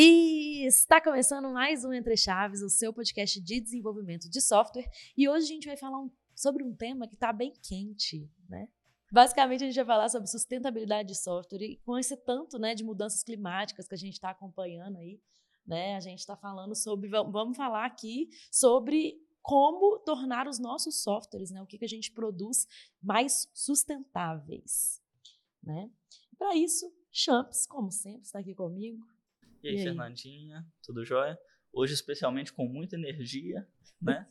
E está começando mais um Entre Chaves, o seu podcast de desenvolvimento de software. E hoje a gente vai falar um, sobre um tema que está bem quente, né? Basicamente, a gente vai falar sobre sustentabilidade de software e com esse tanto né, de mudanças climáticas que a gente está acompanhando aí, né? A gente está falando sobre, vamos falar aqui sobre como tornar os nossos softwares, né? O que, que a gente produz mais sustentáveis, né? Para isso, Champs, como sempre, está aqui comigo. E aí, e aí, Fernandinha, tudo jóia? Hoje, especialmente com muita energia, né?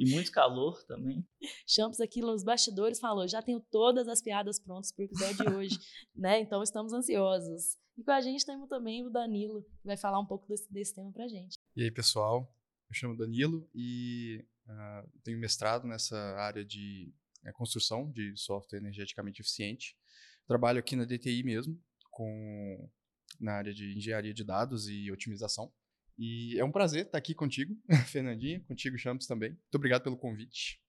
e muito calor também. Champs aqui nos bastidores falou: já tenho todas as piadas prontas para o episódio de hoje, né? Então estamos ansiosos. E com a gente temos também o Danilo, que vai falar um pouco desse, desse tema para gente. E aí, pessoal? Eu chamo Danilo e uh, tenho mestrado nessa área de uh, construção de software energeticamente eficiente. Trabalho aqui na DTI mesmo, com na área de engenharia de dados e otimização. E é um prazer estar aqui contigo, Fernandinha, contigo, Champs, também. Muito obrigado pelo convite.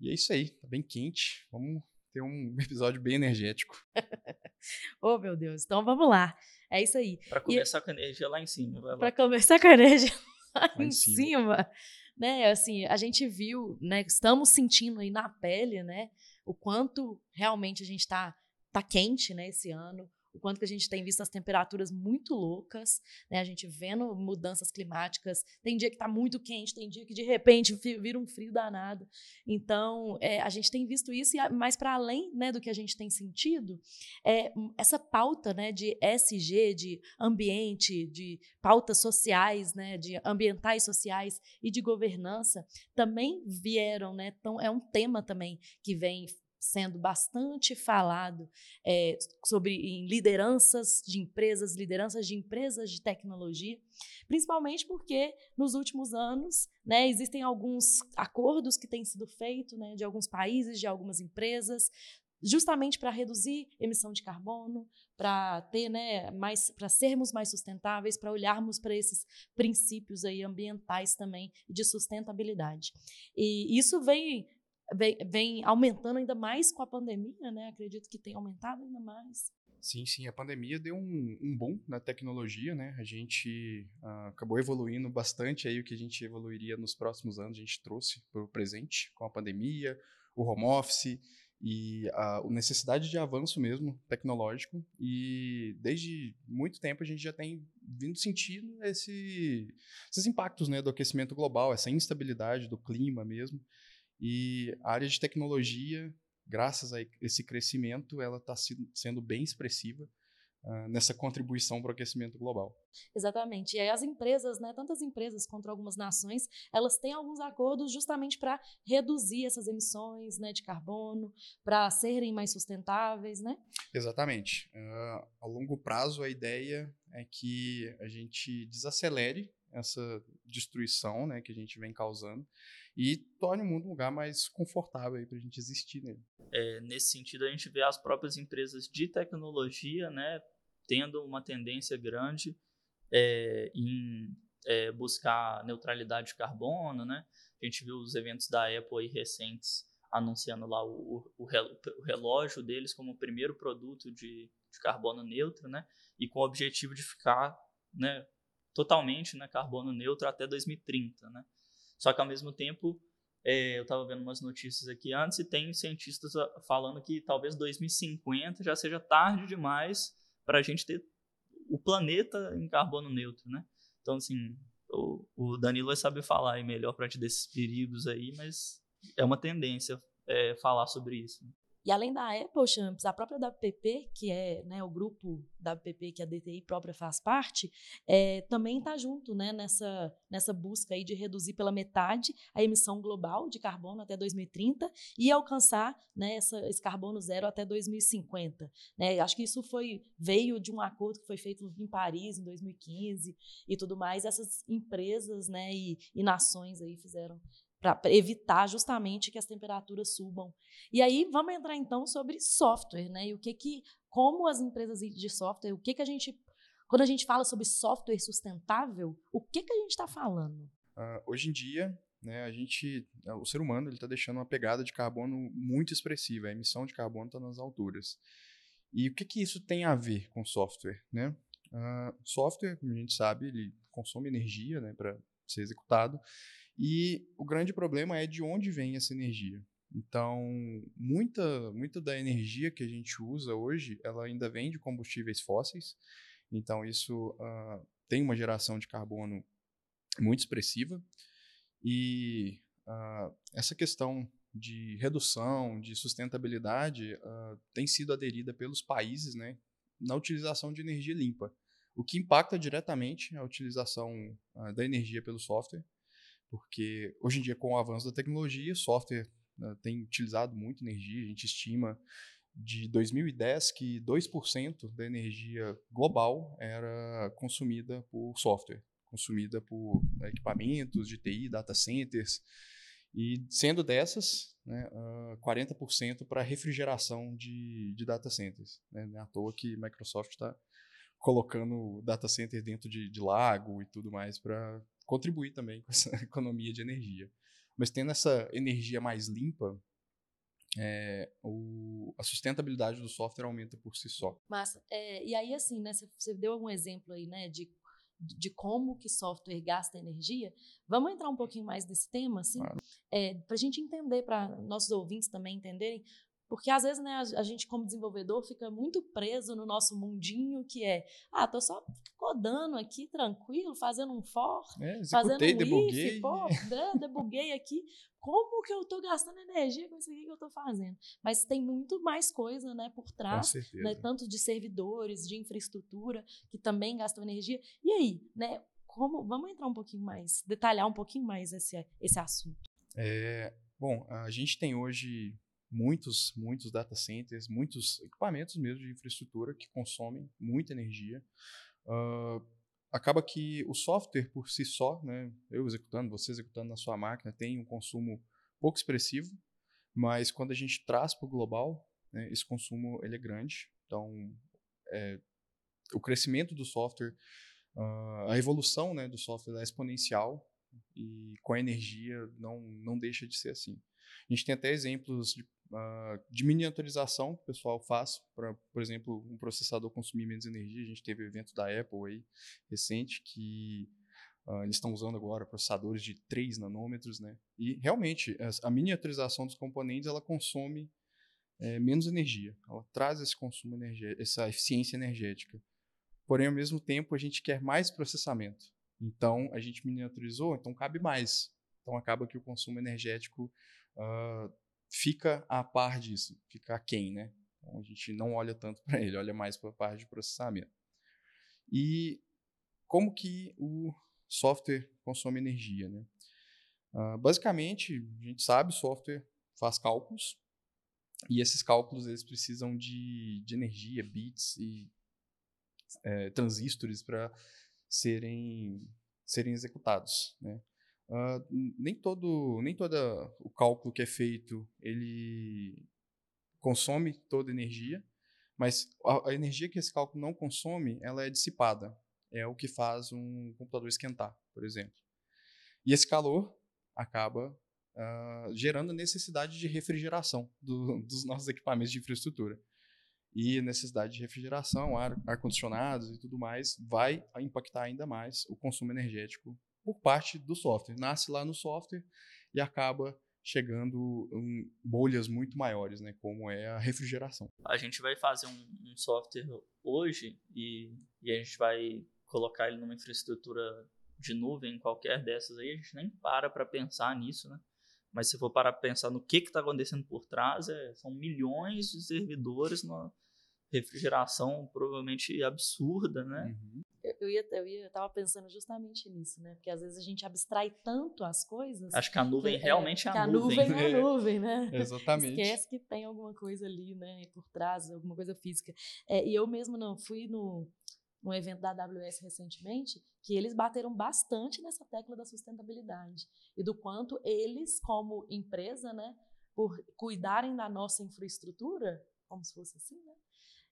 E é isso aí, tá bem quente. Vamos ter um episódio bem energético. oh, meu Deus. Então vamos lá. É isso aí. Para começar e... com a energia lá em cima. Para começar com a energia lá, lá em cima. cima. Né, assim, a gente viu, né, estamos sentindo aí na pele, né, o quanto realmente a gente está tá quente, né, esse ano, o quanto que a gente tem visto as temperaturas muito loucas, né? A gente vendo mudanças climáticas. Tem dia que está muito quente, tem dia que de repente vira um frio danado. Então, é, a gente tem visto isso, e mais para além né, do que a gente tem sentido, é, essa pauta né, de SG, de ambiente, de pautas sociais, né, de ambientais sociais e de governança, também vieram, né? Então, é um tema também que vem sendo bastante falado é, sobre em lideranças de empresas, lideranças de empresas de tecnologia, principalmente porque nos últimos anos né, existem alguns acordos que têm sido feitos né, de alguns países, de algumas empresas, justamente para reduzir emissão de carbono, para ter, né, mais, para sermos mais sustentáveis, para olharmos para esses princípios aí ambientais também de sustentabilidade. E isso vem vem, vem aumentando ainda mais com a pandemia, né? Acredito que tem aumentado ainda mais. Sim, sim, a pandemia deu um, um boom na tecnologia, né? A gente uh, acabou evoluindo bastante aí o que a gente evoluiria nos próximos anos, a gente trouxe para o presente com a pandemia, o home office e a, necessidade de avanço mesmo tecnológico. E desde muito tempo a gente já tem vindo sentindo esse, esses impactos né, do aquecimento global, essa instabilidade do clima mesmo. E a área de tecnologia, graças a esse crescimento, ela está sendo bem expressiva uh, nessa contribuição para o aquecimento global. Exatamente. E aí as empresas, né, tantas empresas quanto algumas nações, elas têm alguns acordos justamente para reduzir essas emissões né, de carbono, para serem mais sustentáveis, né? Exatamente. Uh, a longo prazo, a ideia é que a gente desacelere essa destruição né, que a gente vem causando e torne o mundo um lugar mais confortável para a gente existir nele. É, nesse sentido, a gente vê as próprias empresas de tecnologia né, tendo uma tendência grande é, em é, buscar neutralidade de carbono. Né? A gente viu os eventos da Apple recentes anunciando lá o, o, o relógio deles como o primeiro produto de, de carbono neutro, né? E com o objetivo de ficar né, totalmente né, carbono neutro até 2030, né? Só que ao mesmo tempo, é, eu estava vendo umas notícias aqui antes e tem cientistas ah, falando que talvez 2050 já seja tarde demais para a gente ter o planeta em carbono neutro, né? Então, assim, o, o Danilo vai saber falar melhor para gente desses perigos aí, mas é uma tendência é, falar sobre isso. E além da Apple Champs, a própria WPP, que é né, o grupo WPP que a DTI própria faz parte, é, também está junto né, nessa, nessa busca aí de reduzir pela metade a emissão global de carbono até 2030 e alcançar né, essa, esse carbono zero até 2050. Né? Acho que isso foi veio de um acordo que foi feito em Paris em 2015 e tudo mais. Essas empresas né, e, e nações aí fizeram para evitar justamente que as temperaturas subam. E aí vamos entrar então sobre software, né? E o que que como as empresas de software, o que que a gente quando a gente fala sobre software sustentável, o que que a gente está falando? Uh, hoje em dia, né, a gente, o ser humano, ele está deixando uma pegada de carbono muito expressiva. A emissão de carbono está nas alturas. E o que que isso tem a ver com software, né? Uh, software, como a gente sabe, ele consome energia né, para ser executado. E o grande problema é de onde vem essa energia. Então, muita, muita da energia que a gente usa hoje, ela ainda vem de combustíveis fósseis. Então, isso uh, tem uma geração de carbono muito expressiva. E uh, essa questão de redução, de sustentabilidade, uh, tem sido aderida pelos países né, na utilização de energia limpa, o que impacta diretamente a utilização da energia pelo software, porque hoje em dia, com o avanço da tecnologia, software né, tem utilizado muito energia. A gente estima de 2010 que 2% da energia global era consumida por software, consumida por né, equipamentos de TI, data centers. E sendo dessas, né, uh, 40% para refrigeração de, de data centers. Né? Não é à toa que Microsoft está colocando data center dentro de, de lago e tudo mais para contribuir também com essa economia de energia. Mas tendo essa energia mais limpa, é, o, a sustentabilidade do software aumenta por si só. Massa. É, e aí, assim, né, você deu algum exemplo aí, né, de, de como que software gasta energia. Vamos entrar um pouquinho mais nesse tema, assim, claro. é, para a gente entender, para nossos ouvintes também entenderem porque às vezes, né, a, gente como desenvolvedor fica muito preso no nosso mundinho que é, ah, tô só codando aqui tranquilo, fazendo um for, é, fazendo um debuguei. if, pô, né, debuguei aqui. Como que eu tô gastando energia com isso aqui que eu tô fazendo? Mas tem muito mais coisa, né, por trás, né, tanto de servidores, de infraestrutura que também gastam energia. E aí, né, como vamos entrar um pouquinho mais, detalhar um pouquinho mais esse esse assunto. É, bom, a gente tem hoje muitos, muitos data centers, muitos equipamentos mesmo de infraestrutura que consomem muita energia. Uh, acaba que o software por si só, né, eu executando, você executando na sua máquina, tem um consumo pouco expressivo, mas quando a gente traz para o global, né, esse consumo ele é grande. Então, é, o crescimento do software, uh, a evolução né, do software é exponencial e com a energia não, não deixa de ser assim. A gente tem até exemplos de uh, de miniaturização que o pessoal faz para, por exemplo, um processador consumir menos energia. A gente teve o evento da Apple aí recente que uh, eles estão usando agora processadores de 3 nanômetros, né? E realmente a miniaturização dos componentes ela consome é, menos energia, ela traz esse consumo essa eficiência energética. Porém, ao mesmo tempo, a gente quer mais processamento. Então, a gente miniaturizou, então cabe mais. Então, acaba que o consumo energético uh, fica a par disso, fica quem, né? Então, a gente não olha tanto para ele, olha mais para a parte de processamento. E como que o software consome energia, né? Uh, basicamente, a gente sabe, o software faz cálculos e esses cálculos eles precisam de, de energia, bits e é, transistores para serem serem executados, né? Uh, nem todo nem todo o cálculo que é feito ele consome toda a energia, mas a, a, energia que esse cálculo não consome ela é dissipada. É o que faz um computador esquentar, por exemplo. E esse calor acaba uh, gerando a necessidade de refrigeração do, dos nossos equipamentos de infraestrutura. E necessidade de refrigeração, ar-condicionados ar e tudo mais, vai impactar ainda mais o consumo energético por parte do software. Nasce lá no software e acaba chegando em bolhas muito maiores, né, como é a refrigeração. A gente vai fazer um, um software hoje e, e, a gente vai colocar ele numa infraestrutura de nuvem, qualquer dessas aí, a gente nem para para pensar nisso, né? Mas se for parar para pensar no que está acontecendo por trás, é, são milhões de servidores numa refrigeração provavelmente absurda, né? Uhum eu ia, eu ia, eu tava pensando justamente nisso, né? Porque às vezes a gente abstrai tanto as coisas. Acho que a nuvem que, realmente é, é a nuvem. a nuvem é a nuvem, né? Exatamente. Esquece que tem alguma coisa ali, né? Por trás, alguma coisa física. É, e eu mesmo não fui no, no evento da AWS recentemente, que eles bateram bastante nessa tecla da sustentabilidade e do quanto eles, como empresa, né, por cuidarem da nossa infraestrutura, como se fosse assim, né?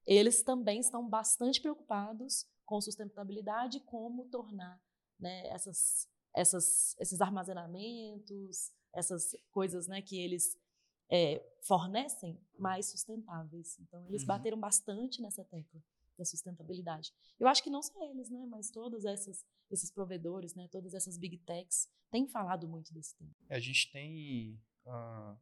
Eles também estão bastante preocupados com sustentabilidade, como tornar né, essas, essas, esses armazenamentos, essas coisas né, que eles é, fornecem mais sustentáveis. Então, eles uhum. bateram bastante nessa tecla. da sustentabilidade. Eu acho que não só eles, né, mas todos essas, esses provedores, né, todas essas big techs têm falado muito desse tema. É, a gente tem uh,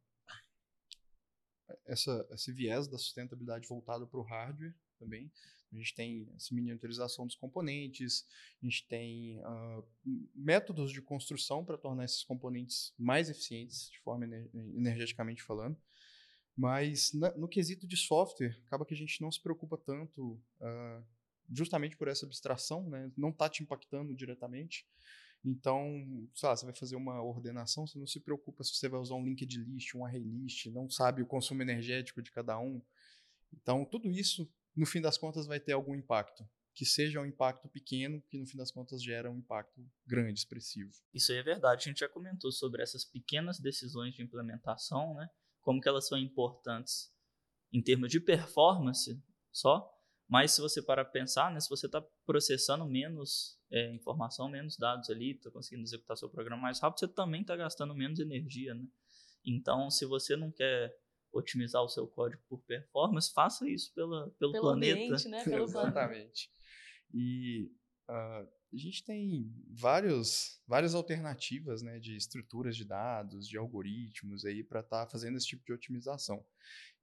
essa, esse viés da sustentabilidade voltado para o hardware também. A gente tem essa miniaturização dos componentes, a gente tem uh, métodos de construção para tornar esses componentes mais eficientes, de forma energeticamente falando. Mas na, no quesito de software, acaba que a gente não se preocupa tanto, uh, justamente por essa abstração, né? não está te impactando diretamente. Então, sei lá, você vai fazer uma ordenação, você não se preocupa se você vai usar um linked list, um array list, não sabe o consumo energético de cada um. Então, tudo isso no fim das contas vai ter algum impacto. Que seja um impacto pequeno, que no fim das contas gera um impacto grande, expressivo. Isso aí é verdade. A gente já comentou sobre essas pequenas decisões de implementação, né? Como que elas são importantes em termos de performance só, mas se você para pensar, né, se você está processando menos é, informação, menos dados ali, está conseguindo executar seu programa mais rápido, você também está gastando menos energia, né? Então, se você não quer otimizar o seu código por performance, faça isso pela, pelo, pelo planeta. Ambiente, né? pelo Exatamente. E uh, a gente tem vários, várias alternativas né, de estruturas de dados, de algoritmos aí para estar tá fazendo esse tipo de otimização.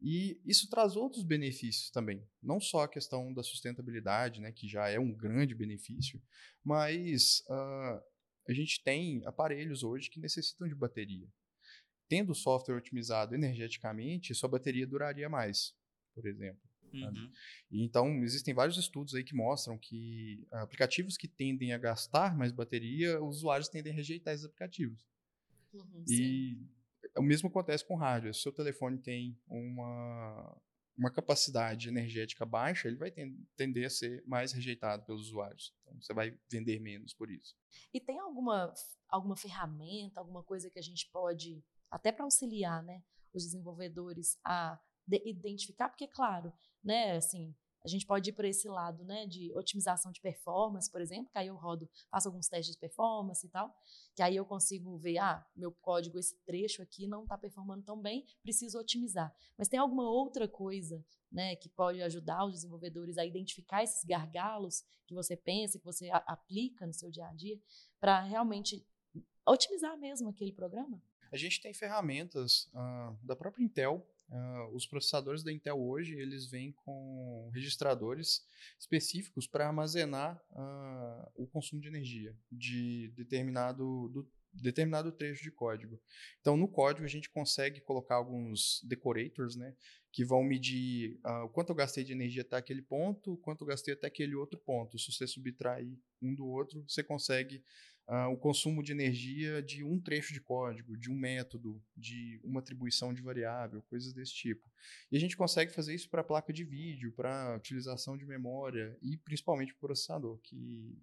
E isso traz outros benefícios também. Não só a questão da sustentabilidade, né, que já é um grande benefício, mas uh, a gente tem aparelhos hoje que necessitam de bateria tendo o software otimizado energeticamente, sua bateria duraria mais, por exemplo. Uhum. então, existem vários estudos aí que mostram que aplicativos que tendem a gastar mais bateria, os usuários tendem a rejeitar esses aplicativos. Uhum, e sim. o mesmo acontece com hardware. Se o seu telefone tem uma, uma capacidade energética baixa, ele vai tender a ser mais rejeitado pelos usuários. Então, você vai vender menos por isso. E tem alguma, alguma ferramenta, alguma coisa que a gente pode até para auxiliar, né, os desenvolvedores a de identificar, porque claro, né, assim, a gente pode ir por esse lado, né, de otimização de performance, por exemplo, que aí eu rodo, faço alguns testes de performance e tal, que aí eu consigo ver, ah, meu código, esse trecho aqui não está performando tão bem, preciso otimizar. Mas tem alguma outra coisa, né, que pode ajudar os desenvolvedores a identificar esses gargalos que você pensa, que você aplica no seu dia a dia, para realmente otimizar mesmo aquele programa? A gente tem ferramentas uh, da própria Intel. Uh, os processadores da Intel hoje eles vêm com registradores específicos para armazenar uh, o consumo de energia de determinado, do, determinado trecho de código. Então, no código, a gente consegue colocar alguns decorators, né, que vão medir uh, o quanto eu gastei de energia até aquele ponto, quanto eu gastei até aquele outro ponto. Se você subtrair um do outro, você consegue uh, o consumo de energia de um trecho de código, de um método, de uma atribuição de variável, coisas desse tipo. E a gente consegue fazer isso para placa de vídeo, para utilização de memória e principalmente para processador, que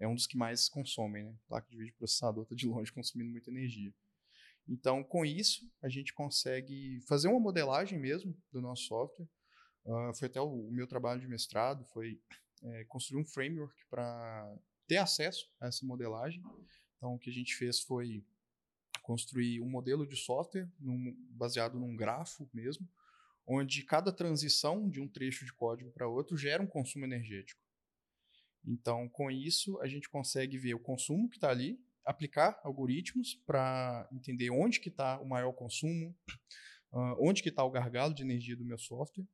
é um dos que mais consomem, né? Placa de vídeo processador está de longe consumindo muita energia. Então, com isso, a gente consegue fazer uma modelagem mesmo do nosso software. Uh, foi até o, o, meu trabalho de mestrado, foi é, construir um framework para ter acesso a essa modelagem. Então, o que a gente fez foi construir um modelo de software num, baseado num grafo mesmo, onde cada transição de um trecho de código para outro gera um consumo energético. Então, com isso, a gente consegue ver o consumo que está ali, aplicar algoritmos para entender onde que está o maior consumo, uh, onde que está o gargalo de energia do meu software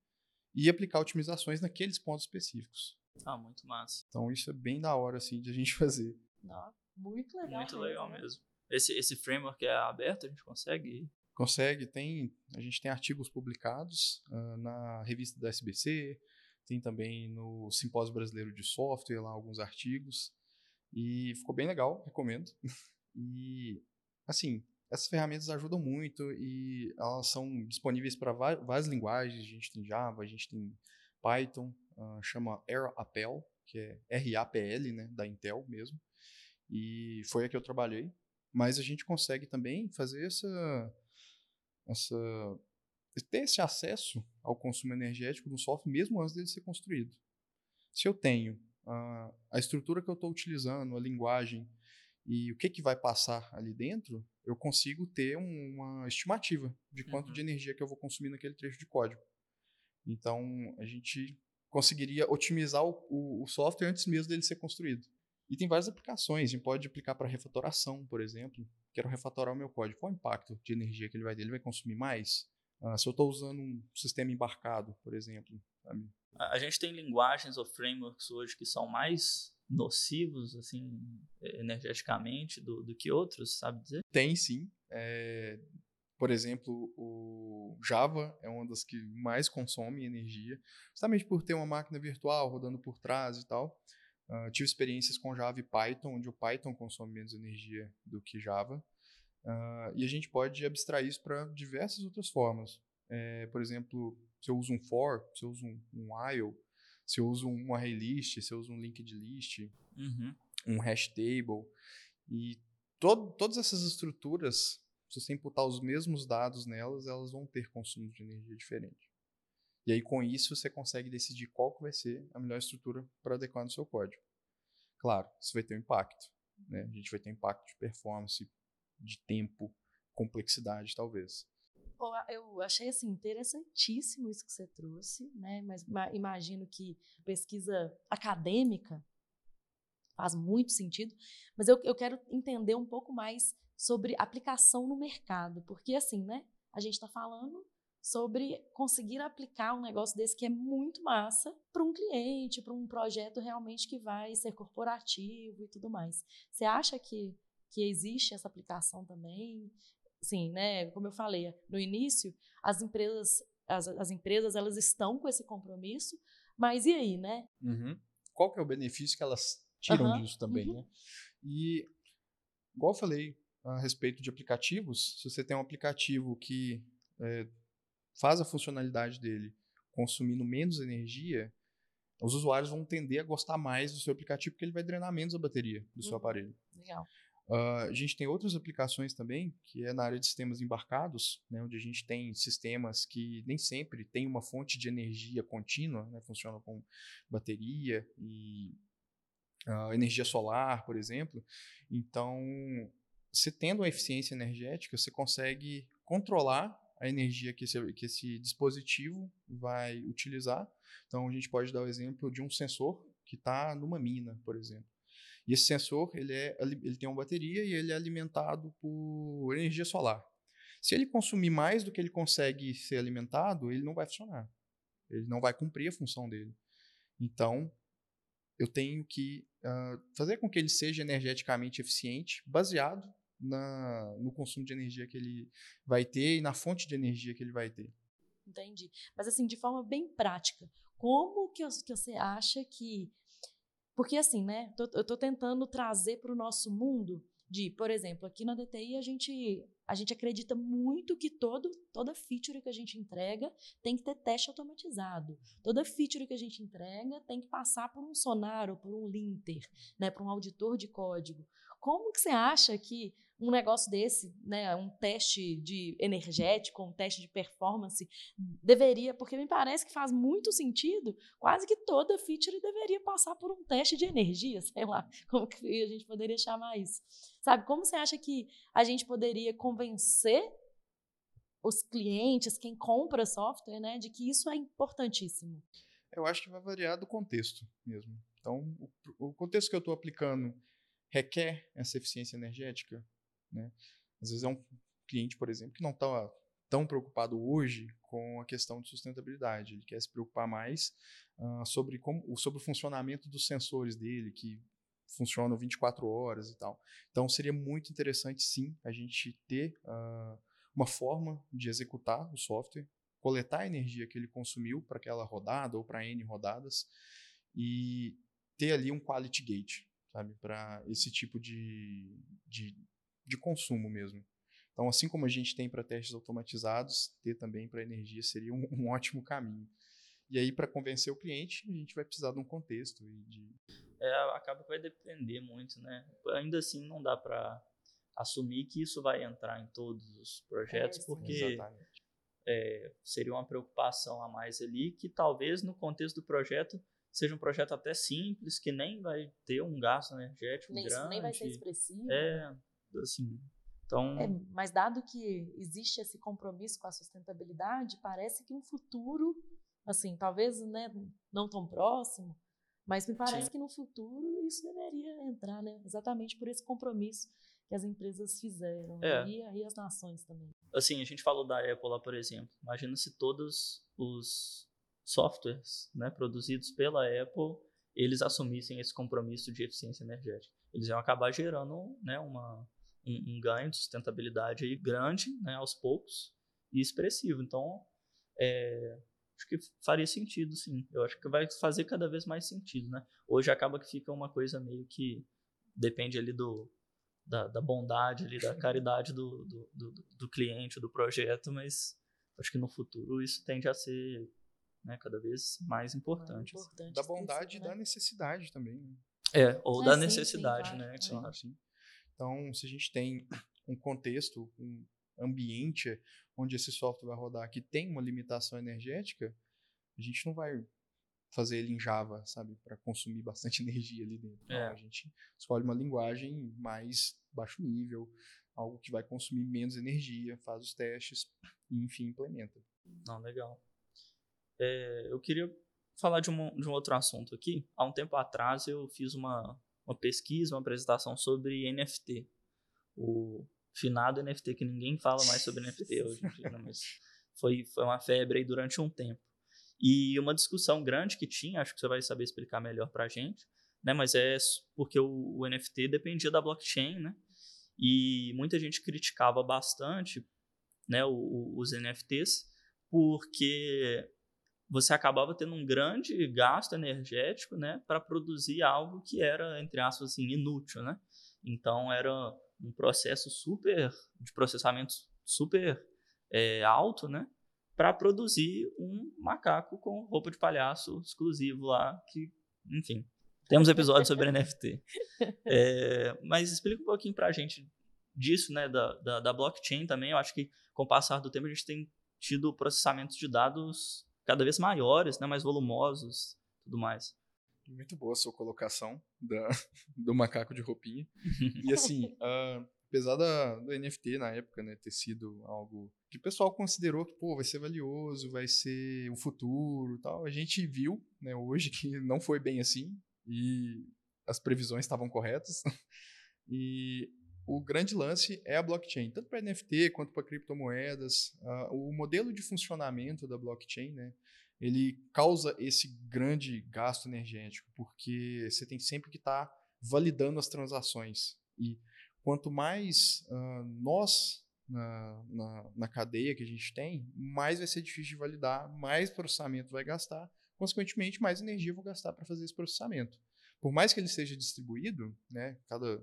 e aplicar otimizações naqueles pontos específicos. Ah, muito massa. Então isso é bem da hora, assim, de a gente fazer. Não, muito legal. Muito legal né? mesmo. Esse, esse framework é aberto, a gente consegue? Consegue, tem. A gente tem artigos publicados uh, na revista da SBC, tem também no Simpósio Brasileiro de Software, lá alguns artigos. E ficou bem legal, recomendo. e, assim, essas ferramentas ajudam muito e elas são disponíveis para várias linguagens. A gente tem Java, a gente tem Python, uh, chama AirAppel, que é R-A-P-L, né, da Intel mesmo. E foi a que eu trabalhei. Mas a gente consegue também fazer essa, essa ter esse acesso ao consumo energético do software mesmo antes dele ser construído. Se eu tenho uh, a estrutura que eu estou utilizando, a linguagem e o que, que vai passar ali dentro, eu consigo ter um, uma estimativa de quanto uhum. de energia que eu vou consumir naquele trecho de código. Então, a gente conseguiria otimizar o, o, o software antes mesmo dele ser construído. E tem várias aplicações. A gente pode aplicar para refatoração, por exemplo. Quero refatorar o meu código. Qual o impacto de energia que ele vai ter? Ele vai consumir mais? Uh, se eu estou usando um sistema embarcado, por exemplo. Sabe? A gente tem linguagens ou frameworks hoje que são mais nocivos, assim, energeticamente do, do que outros, sabe dizer? Tem sim. É, por exemplo, o Java é uma das que mais consome energia, justamente por ter uma máquina virtual rodando por trás e tal. Uh, tive experiências com Java e Python, onde o Python consome menos energia do que Java. Uh, e a gente pode abstrair isso para diversas outras formas. É, por exemplo, se eu uso um for, se eu uso um, um while, se eu uso um array list, se eu uso um linked list, uhum. um hash table. E to todas essas estruturas, se você imputar os mesmos dados nelas, elas vão ter consumo de energia diferente. E aí, com isso, você consegue decidir qual que vai ser a melhor estrutura para adequar no seu código. Claro, isso vai ter um impacto. Né? A gente vai ter impacto de performance, de tempo, complexidade, talvez. Eu achei assim interessantíssimo isso que você trouxe, né? Mas imagino que pesquisa acadêmica faz muito sentido. Mas eu, eu quero entender um pouco mais sobre aplicação no mercado, porque assim, né? A gente está falando sobre conseguir aplicar um negócio desse que é muito massa para um cliente, para um projeto realmente que vai ser corporativo e tudo mais. Você acha que, que existe essa aplicação também? Sim, né? Como eu falei no início, as empresas, as, as empresas elas estão com esse compromisso, mas e aí, né? Uhum. Qual que é o benefício que elas tiram uhum. disso também, uhum. né? E igual eu falei a respeito de aplicativos, se você tem um aplicativo que é, faz a funcionalidade dele consumindo menos energia, os usuários vão tender a gostar mais do seu aplicativo porque ele vai drenar menos a bateria do uhum. seu aparelho. Legal. Uh, a gente tem outras aplicações também, que é na área de sistemas embarcados, né, onde a gente tem sistemas que nem sempre tem uma fonte de energia contínua, né, funcionam com bateria e uh, energia solar, por exemplo. Então, você tendo uma eficiência energética, você consegue controlar a energia que esse, que esse dispositivo vai utilizar. Então, a gente pode dar o exemplo de um sensor que está numa mina, por exemplo. E esse sensor ele, é, ele tem uma bateria e ele é alimentado por energia solar. Se ele consumir mais do que ele consegue ser alimentado, ele não vai funcionar. Ele não vai cumprir a função dele. Então, eu tenho que uh, fazer com que ele seja energeticamente eficiente, baseado na, no consumo de energia que ele vai ter e na fonte de energia que ele vai ter. Entendi. Mas assim, de forma bem prática, como que, que você acha que. Porque assim, né? Eu estou tentando trazer para o nosso mundo de, por exemplo, aqui na DTI a gente a gente acredita muito que todo, toda feature que a gente entrega tem que ter teste automatizado. Toda feature que a gente entrega tem que passar por um sonar ou por um linter, né, por um auditor de código. Como que você acha que um negócio desse, né, um teste de energético, um teste de performance, deveria, porque me parece que faz muito sentido, quase que toda feature deveria passar por um teste de energia, sei lá, como que a gente poderia chamar isso. Sabe, como você acha que a gente poderia convencer os clientes, quem compra software, né, de que isso é importantíssimo? Eu acho que vai variar do contexto mesmo. Então, o, o contexto que eu estou aplicando requer essa eficiência energética, né? Às vezes é um cliente, por exemplo, que não está tão preocupado hoje com a questão de sustentabilidade. Ele quer se preocupar mais uh, sobre, como, sobre o funcionamento dos sensores dele, que funcionam 24 horas e tal. Então, seria muito interessante, sim, a gente ter uh, uma forma de executar o software, coletar a energia que ele consumiu para aquela rodada ou para N rodadas e ter ali um quality gate sabe? Para esse tipo de, de, de consumo mesmo. Então, assim como a gente tem para testes automatizados, ter também para energia seria um, um, ótimo caminho. E aí, para convencer o cliente, a gente vai precisar de um contexto. E de... É, acaba que vai depender muito, né? Ainda assim, não dá para assumir que isso vai entrar em todos os projetos, é, porque é, seria uma preocupação a mais ali, que talvez no contexto do projeto seja um projeto até simples, que nem vai ter um gasto energético nem, grande. Nem vai ser expressivo. É, assim. Então... É, mas dado que existe esse compromisso com a sustentabilidade, parece que um futuro Assim, talvez né, não tão próximo, mas me parece Sim. que no futuro isso deveria entrar, né? Exatamente por esse compromisso que as empresas fizeram. É. né? E aí as nações também. Assim, a gente falou da Apple lá, por exemplo. Imagina se todos os softwares né, produzidos pela Apple, eles assumissem esse compromisso de eficiência energética. Eles iam acabar gerando né, uma, um, um ganho de sustentabilidade aí grande, né, aos poucos, e expressivo. Então, é, acho que faria sentido, sim. Eu acho que vai fazer cada vez mais sentido, né? Hoje acaba que fica uma coisa meio que depende ali do, da, da bondade ali, da caridade do, do, do, do cliente, do projeto, mas acho que no futuro isso tende a ser né, cada vez mais importante. assim. Importante Da bondade e princípio, da né? necessidade também. né? É, ou É, da sim, sim, necessidade, claro. né? Claro. Sim. Então, se a gente tem um contexto, um ambiente onde esse software vai rodar que tem uma limitação energética, a gente não vai fazer ele em Java, sabe, para consumir bastante energia ali dentro. Não, É. a gente escolhe uma linguagem mais baixo nível, algo que vai consumir menos energia, faz os testes e, enfim, implementa. Não, legal. É, eu queria falar de um, de um outro assunto aqui. Há um tempo atrás eu fiz uma, uma pesquisa, uma apresentação sobre NFT. O finado NFT, que ninguém fala mais sobre NFT hoje em dia, né? mas foi, foi uma febre aí durante um tempo. E uma discussão grande que tinha, acho que você vai saber explicar melhor pra gente, né? mas é porque o, o NFT dependia da blockchain, né? E muita gente criticava bastante né, os NFTs, porque você acabava tendo um grande gasto energético né, para produzir algo que era, entre aspas, assim, inútil. Né? Então, era um processo super de processamento super é, alto né, para produzir um macaco com roupa de palhaço exclusivo lá, que, enfim, temos episódios sobre NFT. É, mas explica um pouquinho para a gente disso, né, da, da, da blockchain também. Eu acho que com o passar do tempo a gente tem tido processamentos de dados cada vez maiores, né, mais volumosos, tudo mais. Muito boa a sua colocação da, do macaco de roupinha. E assim, ah, apesar da, do NFT na época né, ter sido algo que o pessoal considerou que pô, vai ser valioso, vai ser o futuro tal, a gente viu né, hoje que não foi bem assim e as previsões estavam corretas. E o grande lance é a blockchain, tanto para NFT quanto para criptomoedas. Ah, o modelo de funcionamento da blockchain, né, ele causa esse grande gasto energético, porque você tem sempre que estar validando as transações. E quanto mais ah, nós na, na, na cadeia que a gente tem, mais vai ser difícil de validar, mais processamento vai gastar, consequentemente, mais energia eu vou gastar para fazer esse processamento. Por mais que ele seja distribuído, né, cada,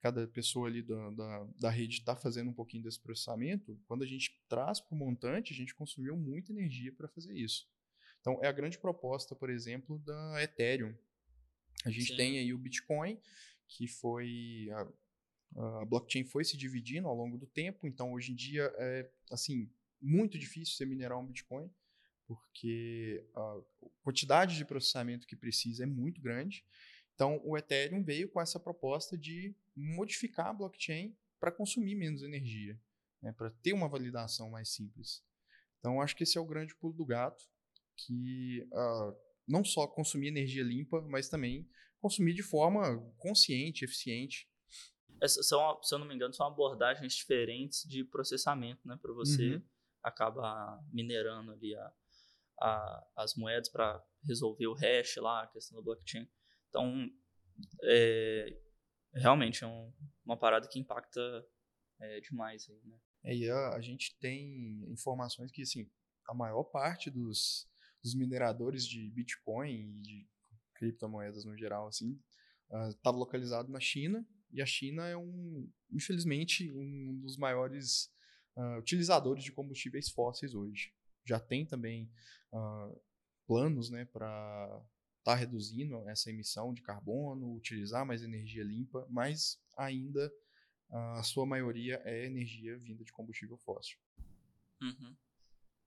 cada pessoa ali da, da, da rede está fazendo um pouquinho desse processamento, quando a gente traz para o montante, a gente consumiu muita energia para fazer isso. Então, é a grande proposta, por exemplo, da Ethereum. A gente Sim. tem aí o Bitcoin, que foi. A, a blockchain foi se dividindo ao longo do tempo, então hoje em dia é assim muito difícil você minerar um Bitcoin, porque a quantidade de processamento que precisa é muito grande. Então, o Ethereum veio com essa proposta de modificar a blockchain para consumir menos energia, né, para ter uma validação mais simples. Então, acho que esse é o grande pulo do gato, que ah, não só consumir energia limpa, mas também consumir de forma consciente, eficiente. Essas são, se eu não me engano, são abordagens diferentes de processamento, né, para você Uhum. acabar minerando ali a, a, as moedas para resolver o hash lá, a questão da blockchain. Então, é, realmente é um- uma parada que impacta é, demais aí, né? É, e a, a gente tem informações que, assim, a maior parte dos, dos mineradores de Bitcoin e de criptomoedas no geral, assim, estava localizado na China, e a China é um, infelizmente, um dos maiores ah, utilizadores de combustíveis fósseis hoje. Já tem também ah, planos, né, para estar reduzindo essa emissão de carbono, utilizar mais energia limpa, mas ainda a sua maioria é energia vinda de combustível fóssil. Uhum.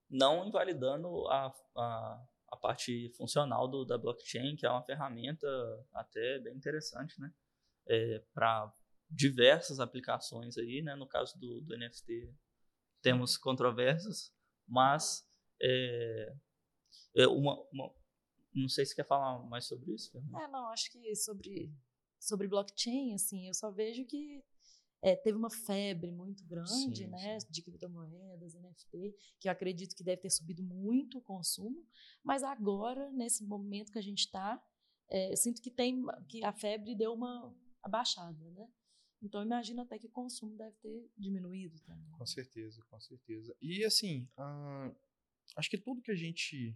Não invalidando a, a, a parte funcional do, da blockchain, que é uma ferramenta até bem interessante, né? É, para diversas aplicações aí, né? No caso do, do NFT, temos controvérsias, mas é, É uma, uma, não sei se quer falar mais sobre isso. Fernanda. É, não, acho que sobre, sobre blockchain, assim, eu só vejo que é, teve uma febre muito grande, sim, né, sim. de criptomoedas, NFT, que eu acredito que deve ter subido muito o consumo, mas agora, nesse momento que a gente está, é, eu sinto que tem que a febre deu uma abaixada, né? Então imagino até que o consumo deve ter diminuído também. Com certeza, com certeza. E assim, uh, acho que tudo que a gente,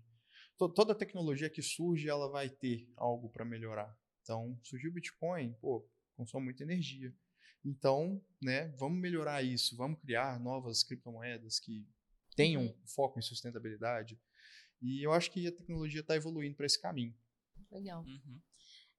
toda tecnologia que surge, ela vai ter algo para melhorar. Então surgiu o Bitcoin, pô, consome muita energia. Então, né, vamos melhorar isso, vamos criar novas criptomoedas que tenham uhum. foco em sustentabilidade. E eu acho que a tecnologia está evoluindo para esse caminho. Legal. Uhum.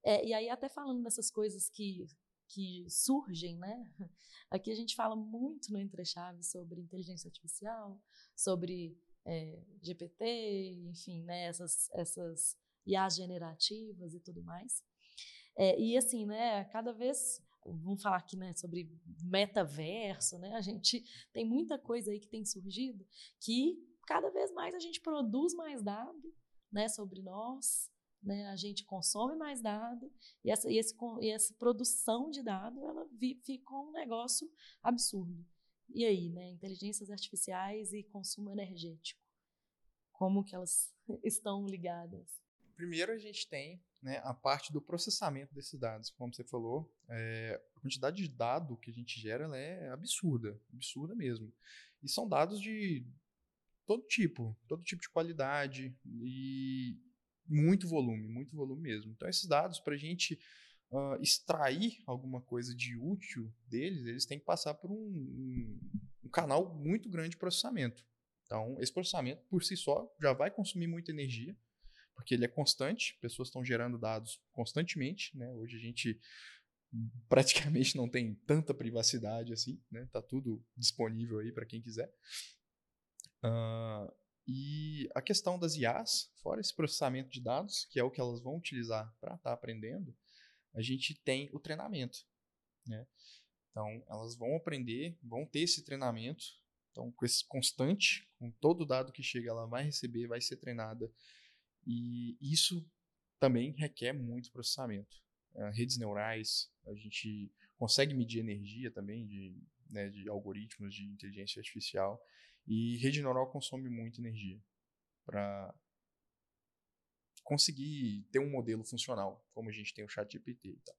É, e aí, até falando dessas coisas que, que surgem, né? Aqui a gente fala muito no Entre Chaves sobre inteligência artificial, sobre é, GPT, enfim, né? Essas, essas IAs generativas e tudo mais. É, e assim, né? Cada vez vamos falar aqui né, sobre metaverso, né? A gente tem muita coisa aí que tem surgido que cada vez mais a gente produz mais dado, né, sobre nós, né? A gente consome mais dado e essa, e esse, e essa produção de dado ela vi, ficou um negócio absurdo. E aí, né? Inteligências artificiais e consumo energético, como que elas estão ligadas? Primeiro a gente tem né, a parte do processamento desses dados. Como você falou, é, a quantidade de dado que a gente gera é absurda, absurda mesmo. E são dados de todo tipo, todo tipo de qualidade e muito volume, muito volume mesmo. Então, esses dados, para a gente uh, extrair alguma coisa de útil deles, eles têm que passar por um, um, um canal muito grande de processamento. Então, esse processamento, por si só, já vai consumir muita energia, porque ele é constante, pessoas estão gerando dados constantemente, né? Hoje a gente praticamente não tem tanta privacidade assim, né? Tá tudo disponível aí para quem quiser. Uh, e a questão das IAs, fora esse processamento de dados, que é o que elas vão utilizar para estar tá aprendendo, a gente tem o treinamento, né? Então, elas vão aprender, vão ter esse treinamento. Então, com esse constante, com todo dado que chega, ela vai receber, vai ser treinada e isso também requer muito processamento. Uh, redes neurais, a gente consegue medir energia também de, né, de algoritmos de inteligência artificial. E rede neural consome muita energia para conseguir ter um modelo funcional, como a gente tem o chat GPT e tal.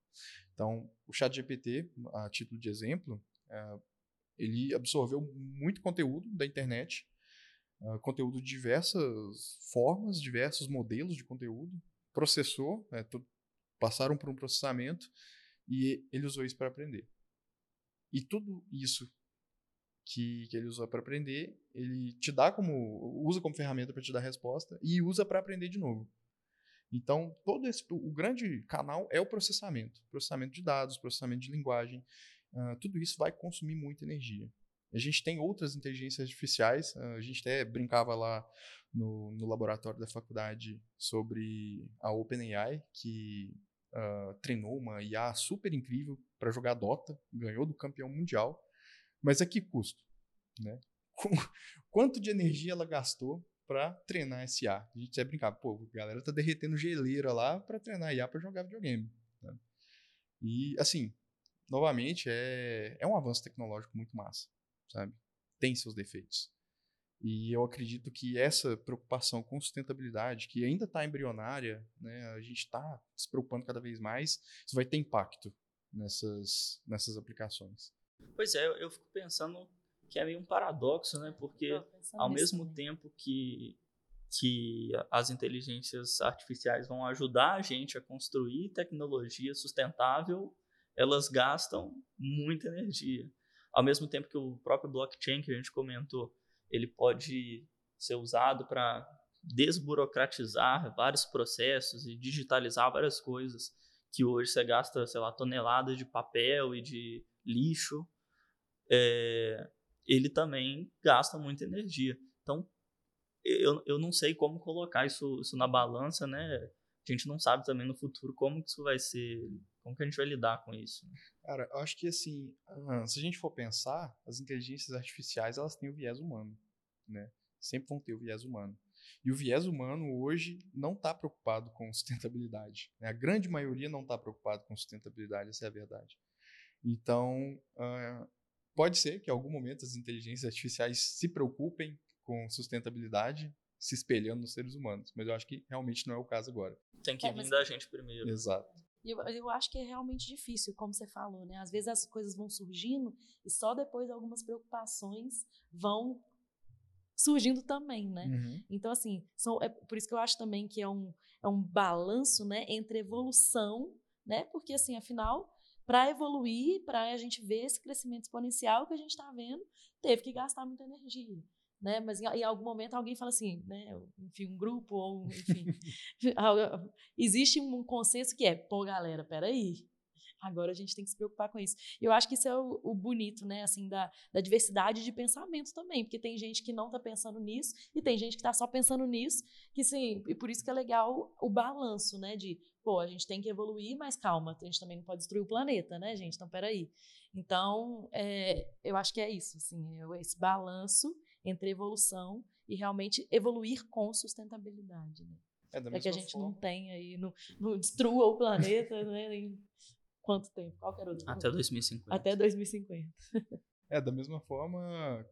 Então, o chat GPT, a título de exemplo, uh, ele absorveu muito conteúdo da internet uh, conteúdo de diversas formas, diversos modelos de conteúdo, processou, né, passaram por um processamento e ele usou isso para aprender. E tudo isso que, que ele usou para aprender, ele te dá como usa como ferramenta para te dar resposta e usa para aprender de novo. Então, todo esse o grande canal é o processamento, processamento de dados, processamento de linguagem. Uh, tudo isso vai consumir muita energia. A gente tem outras inteligências artificiais, ah, a gente até brincava lá no, no laboratório da faculdade sobre a OpenAI, que uh, treinou uma IA super incrível para jogar Dota, ganhou do campeão mundial, mas a que custo? Né? Quanto de energia ela gastou para treinar esse IA? A gente até brincava, pô, a galera tá derretendo geleira lá para treinar IA para jogar videogame. Né? E, assim, novamente, é, é um avanço tecnológico muito massa sabe? Tem seus defeitos. E eu acredito que essa preocupação com sustentabilidade, que ainda está embrionária, né, a gente está se preocupando cada vez mais, isso vai ter impacto nessas, nessas aplicações. Pois é, eu fico pensando que é meio um paradoxo, né? Porque ao mesmo também. tempo que, que as inteligências artificiais vão ajudar a gente a construir tecnologia sustentável, elas gastam muita energia. Ao mesmo tempo que o próprio blockchain que a gente comentou, ele pode ser usado para desburocratizar vários processos e digitalizar várias coisas que hoje você gasta, sei lá, toneladas de papel e de lixo, é, ele também gasta muita energia. Então, eu, eu não sei como colocar isso, isso na balança, né? A gente não sabe também no futuro como isso vai ser como que a gente vai lidar com isso? Cara, eu acho que assim, se a gente for pensar, as inteligências artificiais elas têm o viés humano, né? sempre vão ter o viés humano. E o viés humano hoje não está preocupado com sustentabilidade. Né? A grande maioria não está preocupado com sustentabilidade, essa é a verdade. Então, uh, pode ser que em algum momento as inteligências artificiais se preocupem com sustentabilidade, se espelhando nos seres humanos. Mas eu acho que realmente não é o caso agora. Tem que é, vir da gente primeiro. Exato. Eu, eu acho que é realmente difícil, como você falou, né? Às vezes as coisas vão surgindo e só depois algumas preocupações vão surgindo também, né? Uhum. Então, assim, são, é por isso que eu acho também que é um, é um balanço, né, entre evolução, né? Porque, assim, afinal, para evoluir, para a gente ver esse crescimento exponencial que a gente está vendo, teve que gastar muita energia né? Mas em, em, algum momento alguém fala assim, né? Enfim, um grupo ou enfim, existe um consenso que é, pô, galera, peraí, agora a gente tem que se preocupar com isso. E eu acho que isso é o, o bonito, né? Assim, da, da, diversidade de pensamento também, porque tem gente que não está pensando nisso e tem gente que está só pensando nisso, que sim, e por isso que é legal o balanço, né? De, pô, a gente tem que evoluir, mas calma, a gente também não pode destruir o planeta, né, gente? Então, peraí. Então, é, eu acho que é isso, assim, é esse balanço entre evolução e realmente evoluir com sustentabilidade. Né? É Para que a gente forma. não tenha aí, não, não destrua o planeta né, em quanto tempo? Qual era o Até 2050. Até 2050. É, da mesma forma,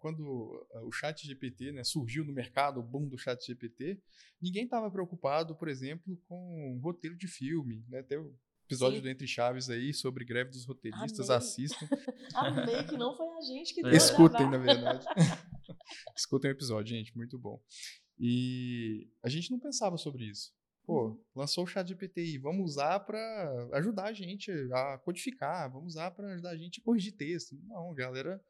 quando eh, o chat GPT né, surgiu no mercado, o boom do chat GPT, ninguém estava preocupado, por exemplo, com roteiro de filme. Né? Tem o episódio Sim. do Entre Chaves aí sobre greve dos roteiristas, Amei. assistam. Amei que não foi a gente que deu Escutem, na verdade. Escutem o episódio, gente, muito bom. E a gente não pensava sobre isso. Pô, uhum. lançou o chat GPT vamos usar para ajudar a gente a codificar, vamos usar para ajudar a gente a corrigir texto. Não, a galera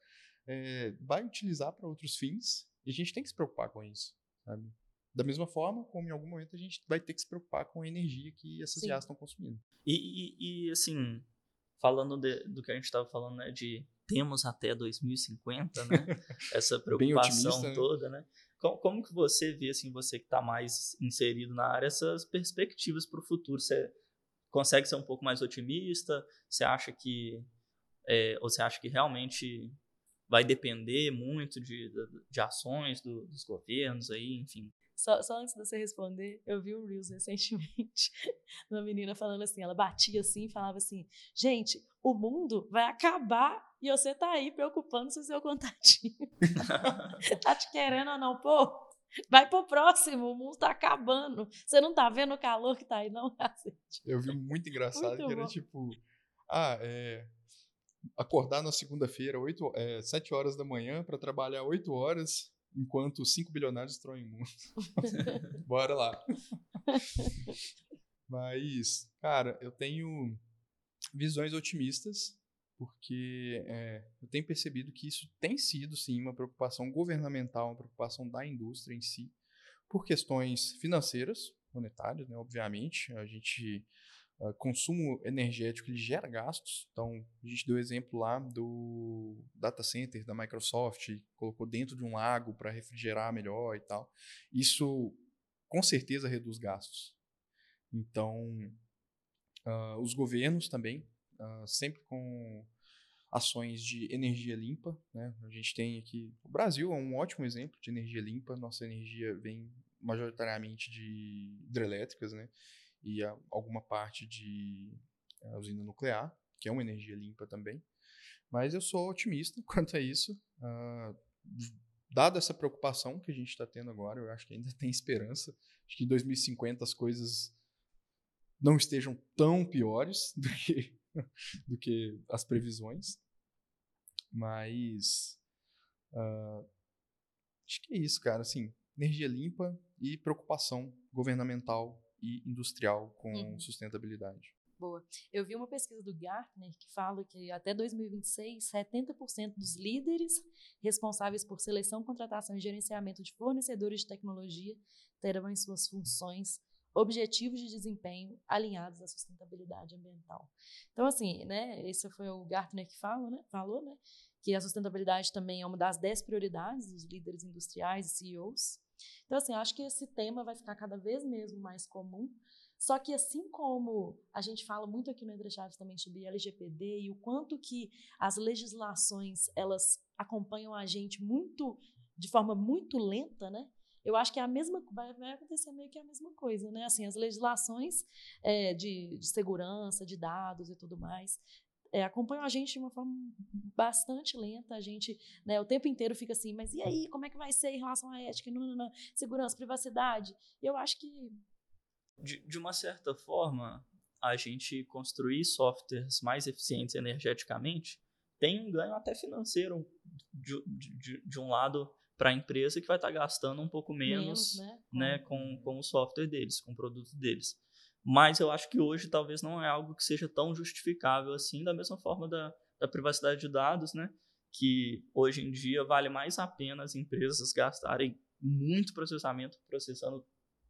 é, vai utilizar para outros fins e a gente tem que se preocupar com isso, sabe? Da mesma forma como em algum momento a gente vai ter que se preocupar com a energia que essas IAs estão consumindo. E, e, e, assim, falando de, do que a gente estava falando, né, de temos até 2050, né? Essa preocupação né? toda, né? Como, como, que você vê, assim, você que está mais inserido na área, essas perspectivas para o futuro? Você consegue ser um pouco mais otimista? Você acha que, é, ou você acha que realmente vai depender muito de, de, de ações do, dos governos aí, enfim? Só, só antes de você responder, eu vi um Reels recentemente uma menina falando assim, ela batia assim e falava assim, gente, o mundo vai acabar e você tá aí preocupando se o seu contatinho tá te querendo ou não, pô, vai pro próximo, o mundo tá acabando. Você não tá vendo o calor que tá aí, não, cacete. Eu vi muito engraçado muito que era tipo, ah, é, acordar na segunda-feira, é, 7 horas da manhã, para trabalhar 8 horas, enquanto cinco bilionários destroem o mundo. Bora lá. Mas, cara, eu tenho visões otimistas, porque é, eu tenho percebido que isso tem sido, sim, uma preocupação governamental, uma preocupação da indústria em si, por questões financeiras, monetárias, né, obviamente. A gente Uh, consumo energético ele gera gastos. Então, a gente deu exemplo lá do data center da Microsoft, colocou dentro de um lago para refrigerar melhor e tal. Isso com certeza reduz gastos. Então, uh, os governos também, uh, sempre com ações de energia limpa. Né? A gente tem aqui. O Brasil é um ótimo exemplo de energia limpa. Nossa energia vem majoritariamente de hidrelétricas, né? e alguma parte de eh, usina nuclear, que é uma energia limpa também. Mas eu sou otimista quanto a isso. Uh, dada essa preocupação que a gente está tendo agora, eu acho que ainda tem esperança. Acho que em 2050 as coisas não estejam tão piores do que, do que as previsões. Mas uh, acho que é isso, cara. Assim, energia limpa e preocupação governamental e industrial com uhum. sustentabilidade. Boa. Eu vi uma pesquisa do Gartner que fala que até 2026, 70% dos líderes responsáveis por seleção, contratação e gerenciamento de fornecedores de tecnologia terão em suas funções objetivos de desempenho alinhados à sustentabilidade ambiental. Então, assim, né, esse foi o Gartner que fala, né, falou, né, que a sustentabilidade também é uma das 10 prioridades dos líderes industriais e CEOs. Então, assim, acho que esse tema vai ficar cada vez mesmo mais comum. Só que assim como a gente fala muito aqui no Entre Chaves também sobre LGPD e o quanto que as legislações elas acompanham a gente muito de forma muito lenta, né? Eu acho que é a mesma vai, vai acontecer meio que a mesma coisa, né? Assim, as legislações é, de, de, segurança, de dados e tudo mais, é, acompanham a gente de uma forma bastante lenta. A gente, né, o tempo inteiro fica assim, mas e aí, como é que vai ser em relação à ética, não, não, não, segurança, privacidade? Eu acho que. De, de uma certa forma, a gente construir softwares mais eficientes energeticamente tem um ganho até financeiro de, de, de um lado para a empresa que vai estar tá gastando um pouco menos, menos né? né, com, com o software deles, com o produto deles. Mas eu acho que hoje talvez não é algo que seja tão justificável assim, da mesma forma da, da privacidade de dados, né? Que hoje em dia vale mais a pena as empresas gastarem muito processamento processando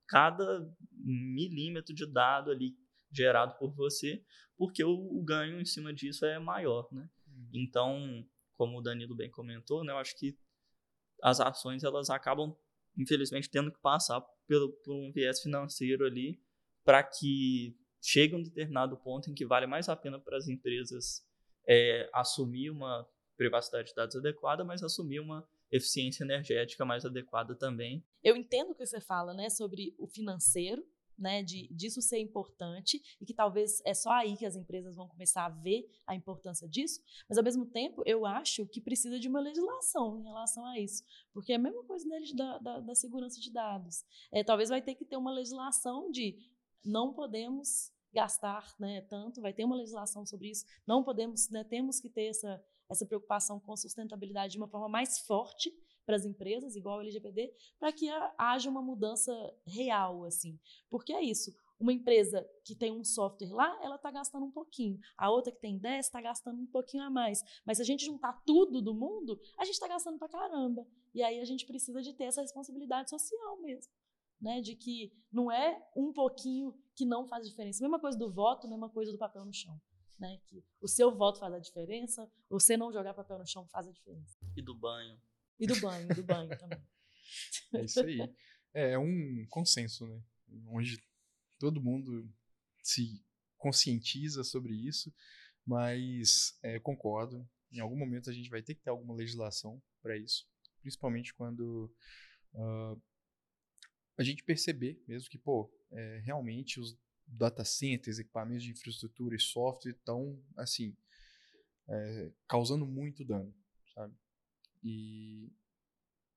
cada milímetro de dado ali gerado por você, porque o, o ganho em cima disso é maior, né? Uhum. Então, como o Danilo bem comentou, né, eu acho que as ações elas acabam, infelizmente, tendo que passar pelo, por um viés financeiro ali para que chegue um determinado ponto em que vale mais a pena para as empresas é, assumir uma privacidade de dados adequada, mas assumir uma eficiência energética mais adequada também. Eu entendo o que você fala, né, sobre o financeiro, né, de disso ser importante e que talvez é só aí que as empresas vão começar a ver a importância disso, mas ao mesmo tempo eu acho que precisa de uma legislação em relação a isso, porque é a mesma coisa né, da, da, da segurança de dados. É, talvez vai ter que ter uma legislação de não podemos gastar né, tanto, vai ter uma legislação sobre isso, não podemos, né, temos que ter essa, essa preocupação com sustentabilidade de uma forma mais forte para as empresas, igual o LGPD, para que haja uma mudança real, assim. Porque é isso. Uma empresa que tem um software lá, ela está gastando um pouquinho. A outra que tem 10 está gastando um pouquinho a mais. Mas se a gente juntar tudo do mundo, a gente está gastando para caramba. E aí a gente precisa de ter essa responsabilidade social mesmo. Né, de que não é um pouquinho que não faz diferença. Mesma coisa do voto, mesma coisa do papel no chão. Né, que o seu voto faz a diferença, você não jogar papel no chão faz a diferença. E do banho. E do banho, do banho também. É isso aí. É, é um consenso, né? Onde todo mundo se conscientiza sobre isso, mas é, concordo. Em algum momento a gente vai ter que ter alguma legislação para isso, principalmente quando uh, a gente perceber mesmo que, pô, é, realmente os data centers, equipamentos de infraestrutura e software estão, assim, é, causando muito dano, sabe? E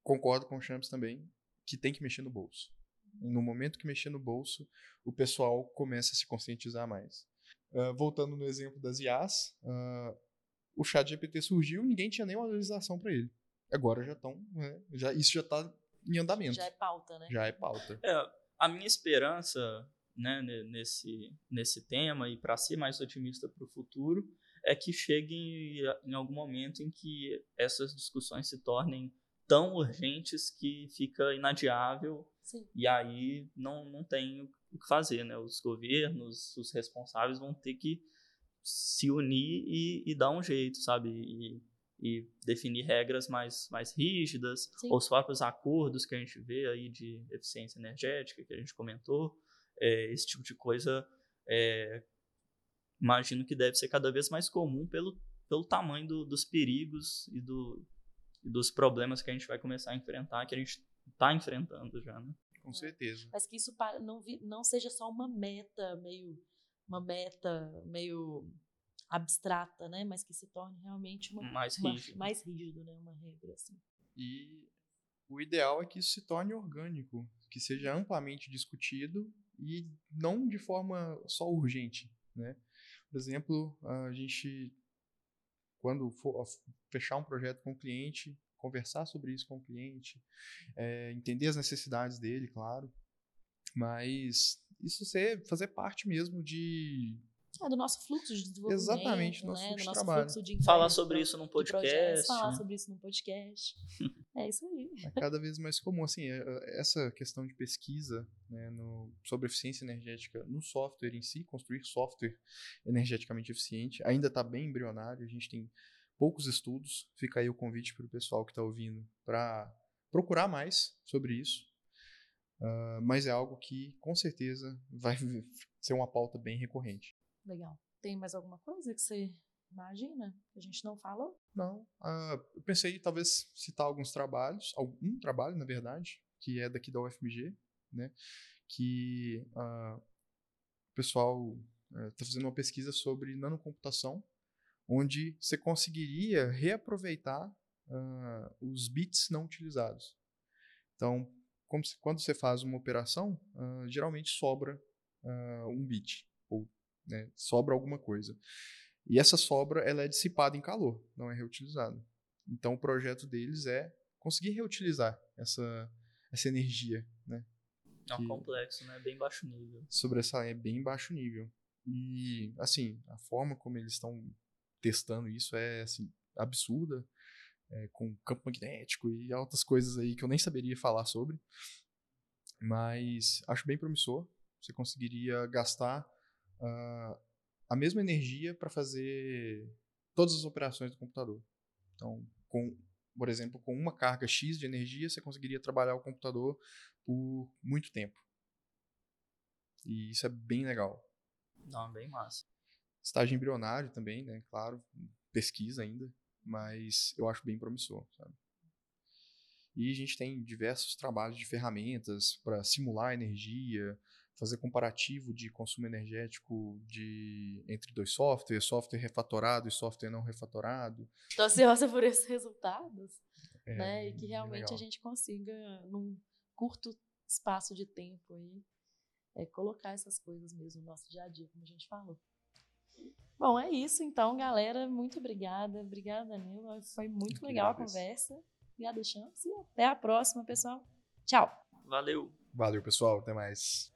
concordo com o Champs também que tem que mexer no bolso. No momento que mexer no bolso, o pessoal começa a se conscientizar mais. Uh, voltando no exemplo das IAs, uh, o chat GPT surgiu ninguém tinha nenhuma legislação para ele. Agora já estão, né, já, isso já está em andamento. Já é pauta, né? Já é pauta. É, a minha esperança né, nesse, nesse tema, e para ser mais otimista para o futuro, é que chegue em algum momento em que essas discussões se tornem tão urgentes que fica inadiável Sim. e aí não, não tem o que fazer, né? Os governos, os responsáveis vão ter que se unir e, e dar um jeito, sabe? E, e definir regras mais, mais rígidas, Sim. os próprios acordos que a gente vê aí de eficiência energética que a gente comentou, é, esse tipo de coisa é, imagino que deve ser cada vez mais comum pelo, pelo tamanho do, dos perigos e, do, e dos problemas que a gente vai começar a enfrentar, que a gente está enfrentando já, né? Com certeza. Mas que isso não, não seja só uma meta meio uma meta meio abstrata, né? Mas que se torne realmente uma mais uma, rígido, mais rígido, né? Uma regra assim. E o ideal é que isso se torne orgânico, que seja amplamente discutido e não de forma só urgente, né? Por exemplo, a gente, quando for fechar um projeto com o cliente, conversar sobre isso com o cliente, é, entender as necessidades dele, claro, mas isso ser, fazer parte mesmo de é, do nosso fluxo de desenvolvimento. Exatamente, do nosso né? fluxo do de trabalho. Fluxo de falar sobre isso num podcast. falar sobre isso num podcast. é isso aí. É cada vez mais comum. Assim, é, é, essa questão de pesquisa né, no, sobre eficiência energética no software em si, construir software energeticamente eficiente, ainda está bem embrionário. A gente tem poucos estudos. Fica aí o convite para o pessoal que está ouvindo para procurar mais sobre isso. Uh, mas é algo que com certeza vai ser uma pauta bem recorrente. Legal. Tem mais alguma coisa que você Imagina, a gente não falou? Não. Uh, eu pensei talvez citar alguns trabalhos, algum trabalho, na verdade, que é daqui da UFMG, né? Que uh, o pessoal está uh, fazendo uma pesquisa sobre nanocomputação, onde você conseguiria reaproveitar uh, os bits não utilizados. Então, se, quando você faz uma operação, geralmente sobra um bit, ou né, sobra alguma coisa. E essa sobra ela é dissipada em calor, não é reutilizada. Então, o projeto deles é conseguir reutilizar essa, essa energia. Né, é um complexo, né? Bem baixo nível. Sobre essa é bem baixo nível. E, assim, a forma como eles estão testando isso é assim, absurda é, com campo magnético e altas coisas aí que eu nem saberia falar sobre. Mas acho bem promissor. Você conseguiria gastar uh, a mesma energia para fazer todas as operações do computador. Então, com, por exemplo, com uma carga X de energia, você conseguiria trabalhar o computador por muito tempo. E isso é bem legal. Não, bem massa. Estágio embrionário também, né? Claro, pesquisa ainda mas eu acho bem promissor, sabe? E a gente tem diversos trabalhos de ferramentas para simular energia, fazer comparativo de consumo energético de entre dois softwares, software refatorado e software não refatorado. Estou ansiosa por esses resultados, é, né? E que realmente legal. a gente consiga, num curto espaço de tempo aí, é, colocar essas coisas mesmo no nosso dia a dia, como a gente falou. Bom, é isso então, galera. Muito obrigada. Obrigada, Danilo. Foi muito legal a conversa. Obrigada, Chance. E até a próxima, pessoal. Tchau. Valeu. Valeu, pessoal. Até mais.